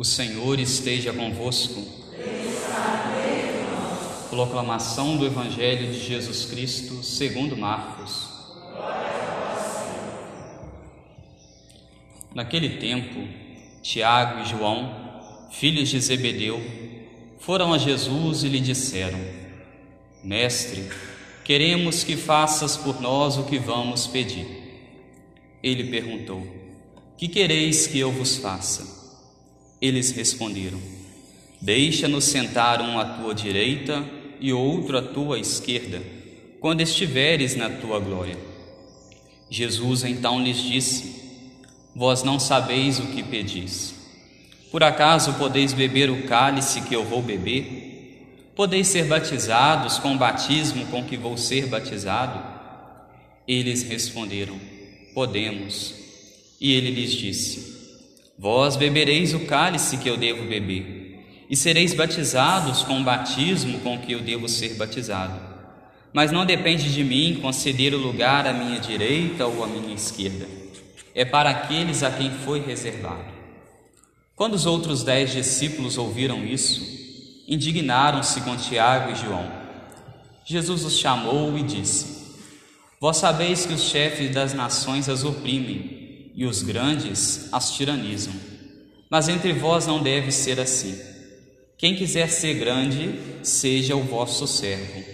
O Senhor esteja convosco. Proclamação do Evangelho de Jesus Cristo, segundo Marcos. Naquele tempo, Tiago e João, filhos de Zebedeu, foram a Jesus e lhe disseram: Mestre, queremos que faças por nós o que vamos pedir. Ele perguntou: Que quereis que eu vos faça? Eles responderam: Deixa-nos sentar um à tua direita e outro à tua esquerda, quando estiveres na tua glória. Jesus então lhes disse: Vós não sabeis o que pedis. Por acaso podeis beber o cálice que eu vou beber? Podeis ser batizados com o batismo com que vou ser batizado? Eles responderam: Podemos. E ele lhes disse: Vós bebereis o cálice que eu devo beber, e sereis batizados com o batismo com que eu devo ser batizado. Mas não depende de mim conceder o lugar à minha direita ou à minha esquerda. É para aqueles a quem foi reservado. Quando os outros dez discípulos ouviram isso, indignaram-se com Tiago e João. Jesus os chamou e disse: Vós sabeis que os chefes das nações as oprimem e os grandes as tiranizam. Mas entre vós não deve ser assim. Quem quiser ser grande, seja o vosso servo.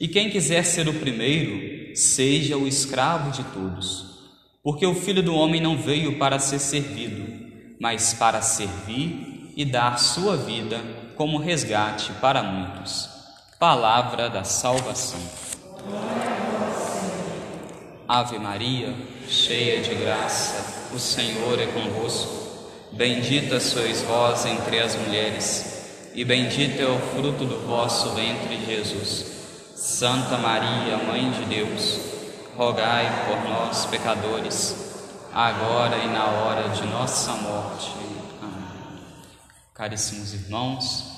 E quem quiser ser o primeiro, seja o escravo de todos. Porque o filho do homem não veio para ser servido, mas para servir e dar sua vida como resgate para muitos. Palavra da salvação. Ave Maria, cheia de graça, o Senhor é convosco. Bendita sois vós entre as mulheres, e bendito é o fruto do vosso ventre, Jesus. Santa Maria, Mãe de Deus, rogai por nós, pecadores, agora e na hora de nossa morte. Amém. Caríssimos irmãos,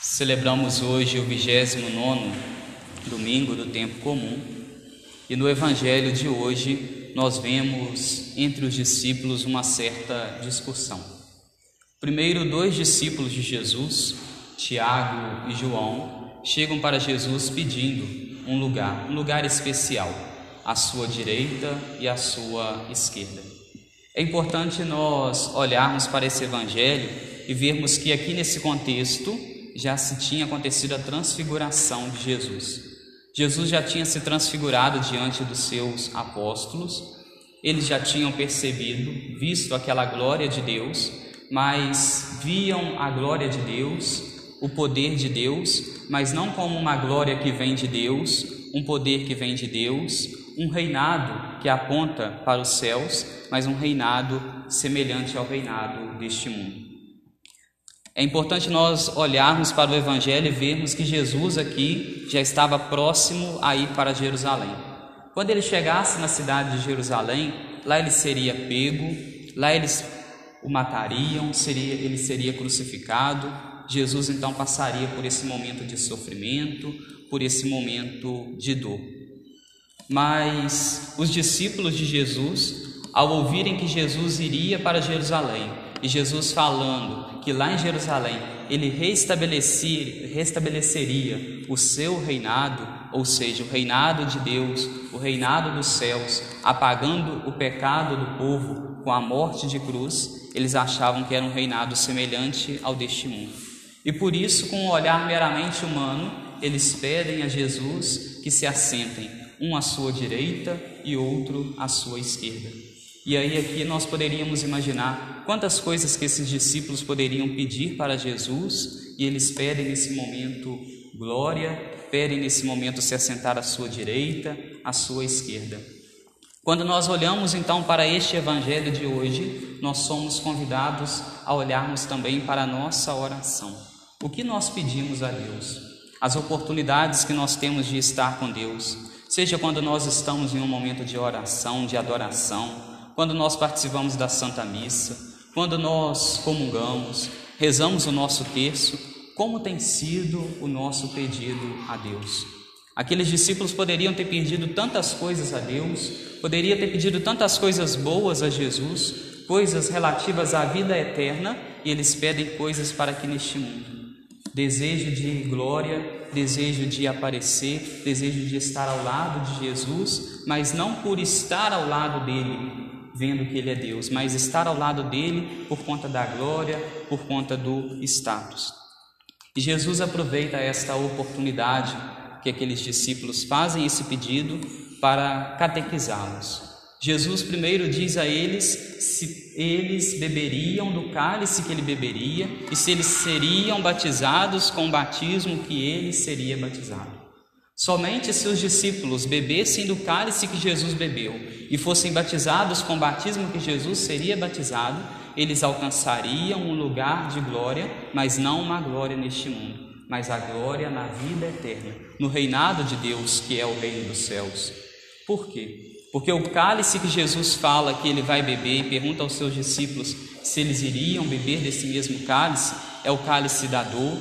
celebramos hoje o 29 domingo do tempo comum e no evangelho de hoje, nós vemos entre os discípulos uma certa discussão. Primeiro, dois discípulos de Jesus, Tiago e João, chegam para Jesus pedindo um lugar, um lugar especial, à sua direita e à sua esquerda. É importante nós olharmos para esse evangelho e vermos que aqui nesse contexto já se tinha acontecido a transfiguração de Jesus. Jesus já tinha se transfigurado diante dos seus apóstolos, eles já tinham percebido, visto aquela glória de Deus, mas viam a glória de Deus, o poder de Deus, mas não como uma glória que vem de Deus, um poder que vem de Deus, um reinado que aponta para os céus, mas um reinado semelhante ao reinado deste mundo. É importante nós olharmos para o Evangelho e vermos que Jesus aqui já estava próximo a ir para Jerusalém. Quando ele chegasse na cidade de Jerusalém, lá ele seria pego, lá eles o matariam, seria, ele seria crucificado. Jesus então passaria por esse momento de sofrimento, por esse momento de dor. Mas os discípulos de Jesus, ao ouvirem que Jesus iria para Jerusalém, e Jesus falando que lá em Jerusalém ele restabeleceria o seu reinado, ou seja, o reinado de Deus, o reinado dos céus, apagando o pecado do povo com a morte de cruz, eles achavam que era um reinado semelhante ao deste mundo. E por isso, com um olhar meramente humano, eles pedem a Jesus que se assentem, um à sua direita e outro à sua esquerda. E aí aqui nós poderíamos imaginar quantas coisas que esses discípulos poderiam pedir para Jesus e eles pedem nesse momento glória, pedem nesse momento se assentar à sua direita, à sua esquerda. Quando nós olhamos então para este evangelho de hoje, nós somos convidados a olharmos também para a nossa oração. O que nós pedimos a Deus? As oportunidades que nós temos de estar com Deus, seja quando nós estamos em um momento de oração, de adoração, quando nós participamos da Santa Missa, quando nós comungamos, rezamos o nosso terço, como tem sido o nosso pedido a Deus. Aqueles discípulos poderiam ter pedido tantas coisas a Deus, poderiam ter pedido tantas coisas boas a Jesus, coisas relativas à vida eterna e eles pedem coisas para aqui neste mundo. Desejo de glória, desejo de aparecer, desejo de estar ao lado de Jesus, mas não por estar ao lado dele, vendo que ele é Deus, mas estar ao lado dele por conta da glória, por conta do status. E Jesus aproveita esta oportunidade que aqueles discípulos fazem esse pedido para catequizá-los. Jesus primeiro diz a eles se eles beberiam do cálice que ele beberia e se eles seriam batizados com o batismo que ele seria batizado. Somente se os discípulos bebessem do cálice que Jesus bebeu e fossem batizados com o batismo que Jesus seria batizado, eles alcançariam um lugar de glória, mas não uma glória neste mundo, mas a glória na vida eterna, no reinado de Deus, que é o reino dos céus. Por quê? Porque o cálice que Jesus fala que ele vai beber e pergunta aos seus discípulos se eles iriam beber desse mesmo cálice, é o cálice da dor,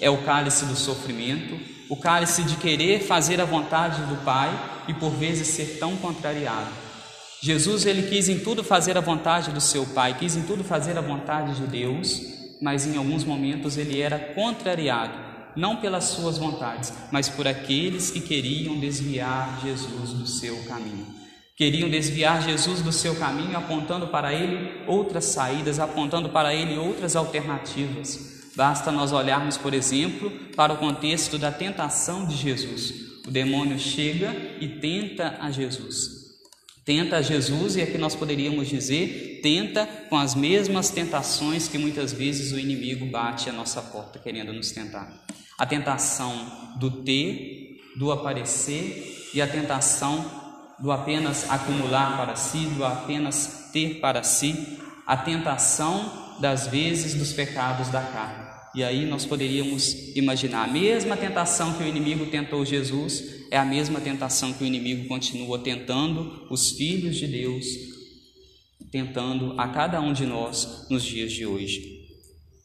é o cálice do sofrimento, o cálice de querer fazer a vontade do Pai e por vezes ser tão contrariado. Jesus ele quis em tudo fazer a vontade do seu Pai, quis em tudo fazer a vontade de Deus, mas em alguns momentos ele era contrariado, não pelas suas vontades, mas por aqueles que queriam desviar Jesus do seu caminho. Queriam desviar Jesus do seu caminho, apontando para ele outras saídas, apontando para ele outras alternativas. Basta nós olharmos, por exemplo, para o contexto da tentação de Jesus. O demônio chega e tenta a Jesus. Tenta Jesus, e aqui nós poderíamos dizer, tenta com as mesmas tentações que muitas vezes o inimigo bate à nossa porta querendo nos tentar. A tentação do ter, do aparecer e a tentação do apenas acumular para si, do apenas ter para si, a tentação das vezes dos pecados da carne. E aí nós poderíamos imaginar a mesma tentação que o inimigo tentou Jesus, é a mesma tentação que o inimigo continua tentando os filhos de Deus, tentando a cada um de nós nos dias de hoje.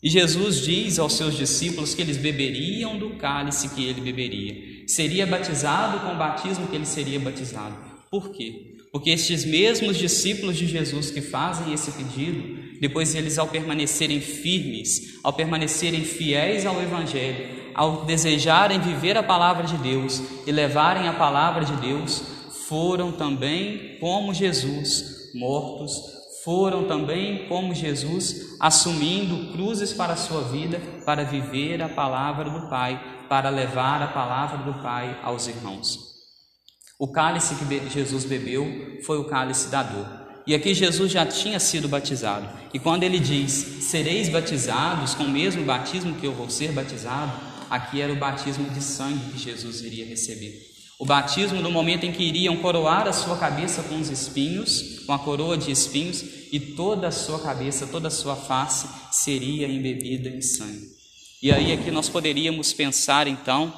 E Jesus diz aos seus discípulos que eles beberiam do cálice que ele beberia, seria batizado com o batismo que ele seria batizado. Por quê? Porque estes mesmos discípulos de Jesus que fazem esse pedido, depois eles, ao permanecerem firmes, ao permanecerem fiéis ao Evangelho, ao desejarem viver a palavra de Deus e levarem a palavra de Deus, foram também, como Jesus, mortos, foram também, como Jesus, assumindo cruzes para a sua vida, para viver a palavra do Pai, para levar a palavra do Pai aos irmãos. O cálice que Jesus bebeu foi o cálice da dor. E aqui Jesus já tinha sido batizado. E quando ele diz: Sereis batizados com o mesmo batismo que eu vou ser batizado, aqui era o batismo de sangue que Jesus iria receber. O batismo no momento em que iriam coroar a sua cabeça com os espinhos, com a coroa de espinhos, e toda a sua cabeça, toda a sua face seria embebida em sangue. E aí aqui nós poderíamos pensar então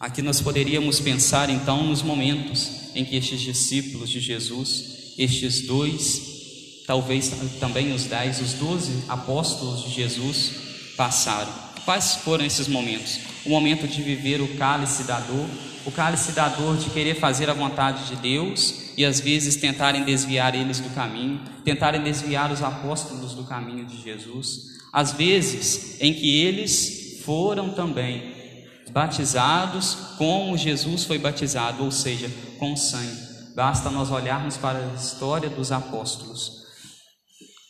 Aqui nós poderíamos pensar então nos momentos em que estes discípulos de Jesus, estes dois, talvez também os dez, os doze apóstolos de Jesus passaram. Quais foram esses momentos? O momento de viver o cálice da dor, o cálice da dor de querer fazer a vontade de Deus e às vezes tentarem desviar eles do caminho, tentarem desviar os apóstolos do caminho de Jesus. Às vezes em que eles foram também batizados como Jesus foi batizado, ou seja, com sangue. Basta nós olharmos para a história dos apóstolos.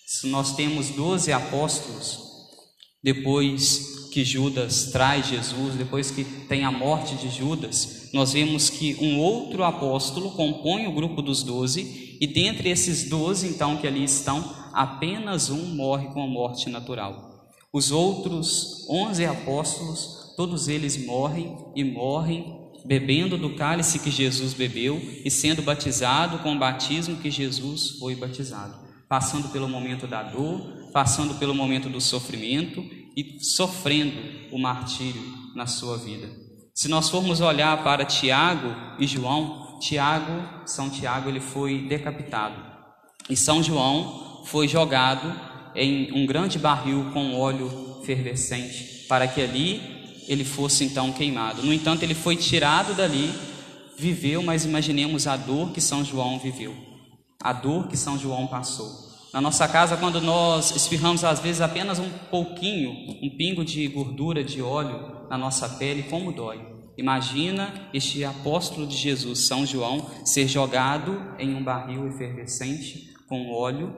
Se nós temos doze apóstolos, depois que Judas traz Jesus, depois que tem a morte de Judas, nós vemos que um outro apóstolo compõe o grupo dos doze, e dentre esses doze, então, que ali estão, apenas um morre com a morte natural. Os outros onze apóstolos todos eles morrem e morrem bebendo do cálice que Jesus bebeu e sendo batizado com o batismo que Jesus foi batizado, passando pelo momento da dor, passando pelo momento do sofrimento e sofrendo o martírio na sua vida. Se nós formos olhar para Tiago e João, Tiago, São Tiago, ele foi decapitado e São João foi jogado em um grande barril com óleo fervescente para que ali ele fosse então queimado. No entanto, ele foi tirado dali, viveu, mas imaginemos a dor que São João viveu, a dor que São João passou. Na nossa casa, quando nós espirramos às vezes apenas um pouquinho, um pingo de gordura, de óleo na nossa pele, como dói. Imagina este apóstolo de Jesus, São João, ser jogado em um barril efervescente com óleo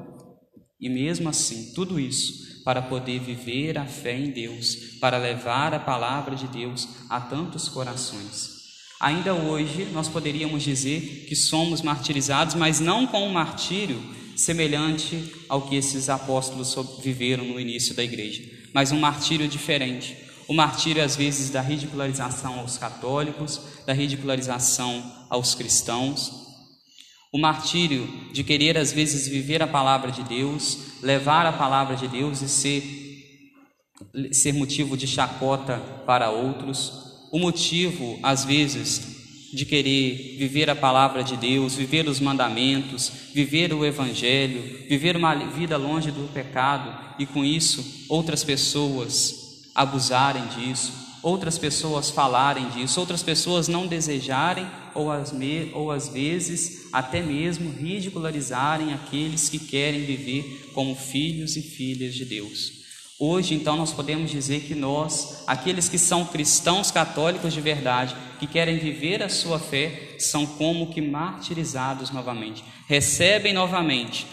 e mesmo assim, tudo isso para poder viver a fé em Deus, para levar a palavra de Deus a tantos corações. Ainda hoje nós poderíamos dizer que somos martirizados, mas não com um martírio semelhante ao que esses apóstolos viveram no início da igreja, mas um martírio diferente. O martírio, às vezes, da ridicularização aos católicos, da ridicularização aos cristãos. O martírio de querer, às vezes, viver a palavra de Deus, levar a palavra de Deus e ser, ser motivo de chacota para outros. O motivo, às vezes, de querer viver a palavra de Deus, viver os mandamentos, viver o Evangelho, viver uma vida longe do pecado e com isso outras pessoas abusarem disso, outras pessoas falarem disso, outras pessoas não desejarem ou às, ou às vezes até mesmo ridicularizarem aqueles que querem viver como filhos e filhas de Deus. Hoje, então, nós podemos dizer que nós, aqueles que são cristãos católicos de verdade, que querem viver a sua fé, são como que martirizados novamente, recebem novamente,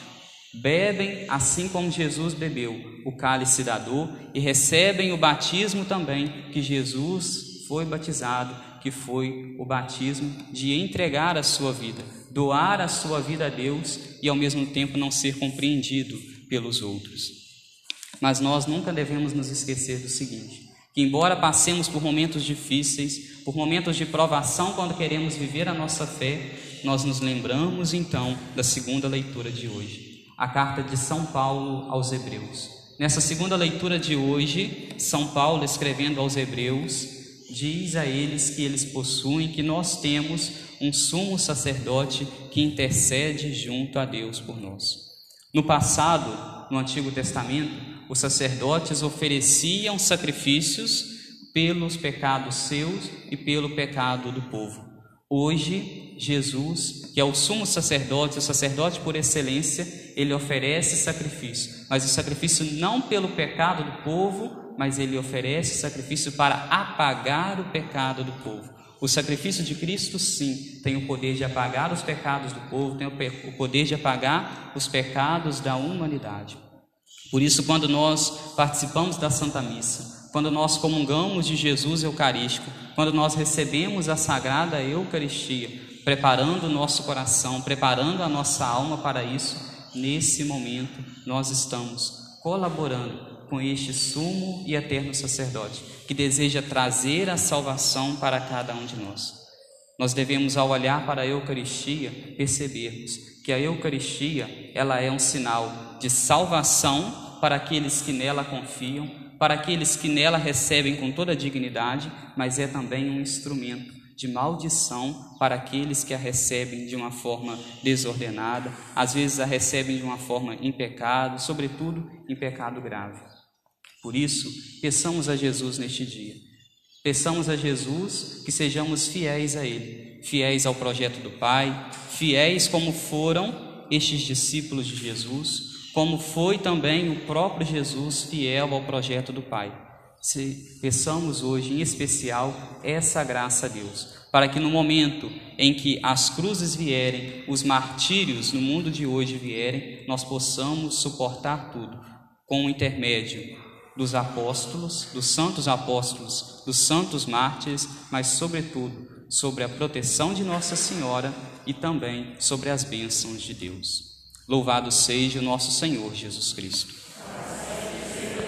bebem assim como Jesus bebeu o cálice da dor e recebem o batismo também que Jesus foi batizado, que foi o batismo de entregar a sua vida, doar a sua vida a Deus e ao mesmo tempo não ser compreendido pelos outros. Mas nós nunca devemos nos esquecer do seguinte: que, embora passemos por momentos difíceis, por momentos de provação quando queremos viver a nossa fé, nós nos lembramos então da segunda leitura de hoje, a carta de São Paulo aos Hebreus. Nessa segunda leitura de hoje, São Paulo, escrevendo aos Hebreus, diz a eles que eles possuem, que nós temos um sumo sacerdote que intercede junto a Deus por nós. No passado, no Antigo Testamento, os sacerdotes ofereciam sacrifícios pelos pecados seus e pelo pecado do povo. Hoje, Jesus, que é o sumo sacerdote, o sacerdote por excelência, ele oferece sacrifício, mas o sacrifício não pelo pecado do povo, mas ele oferece sacrifício para apagar o pecado do povo. O sacrifício de Cristo, sim, tem o poder de apagar os pecados do povo, tem o poder de apagar os pecados da humanidade. Por isso, quando nós participamos da Santa Missa, quando nós comungamos de Jesus Eucarístico, quando nós recebemos a Sagrada Eucaristia, preparando o nosso coração, preparando a nossa alma para isso, nesse momento nós estamos colaborando com este sumo e eterno sacerdote que deseja trazer a salvação para cada um de nós. Nós devemos, ao olhar para a Eucaristia, percebermos que a Eucaristia ela é um sinal de salvação para aqueles que nela confiam, para aqueles que nela recebem com toda dignidade, mas é também um instrumento de maldição para aqueles que a recebem de uma forma desordenada, às vezes a recebem de uma forma em pecado, sobretudo em pecado grave. Por isso, peçamos a Jesus neste dia. Peçamos a Jesus que sejamos fiéis a Ele, fiéis ao projeto do Pai, fiéis como foram estes discípulos de Jesus, como foi também o próprio Jesus fiel ao projeto do Pai. Se peçamos hoje, em especial, essa graça a Deus, para que no momento em que as cruzes vierem, os martírios no mundo de hoje vierem, nós possamos suportar tudo com o intermédio dos apóstolos, dos santos apóstolos, dos santos mártires, mas, sobretudo, sobre a proteção de Nossa Senhora e também sobre as bênçãos de Deus. Louvado seja o nosso Senhor Jesus Cristo.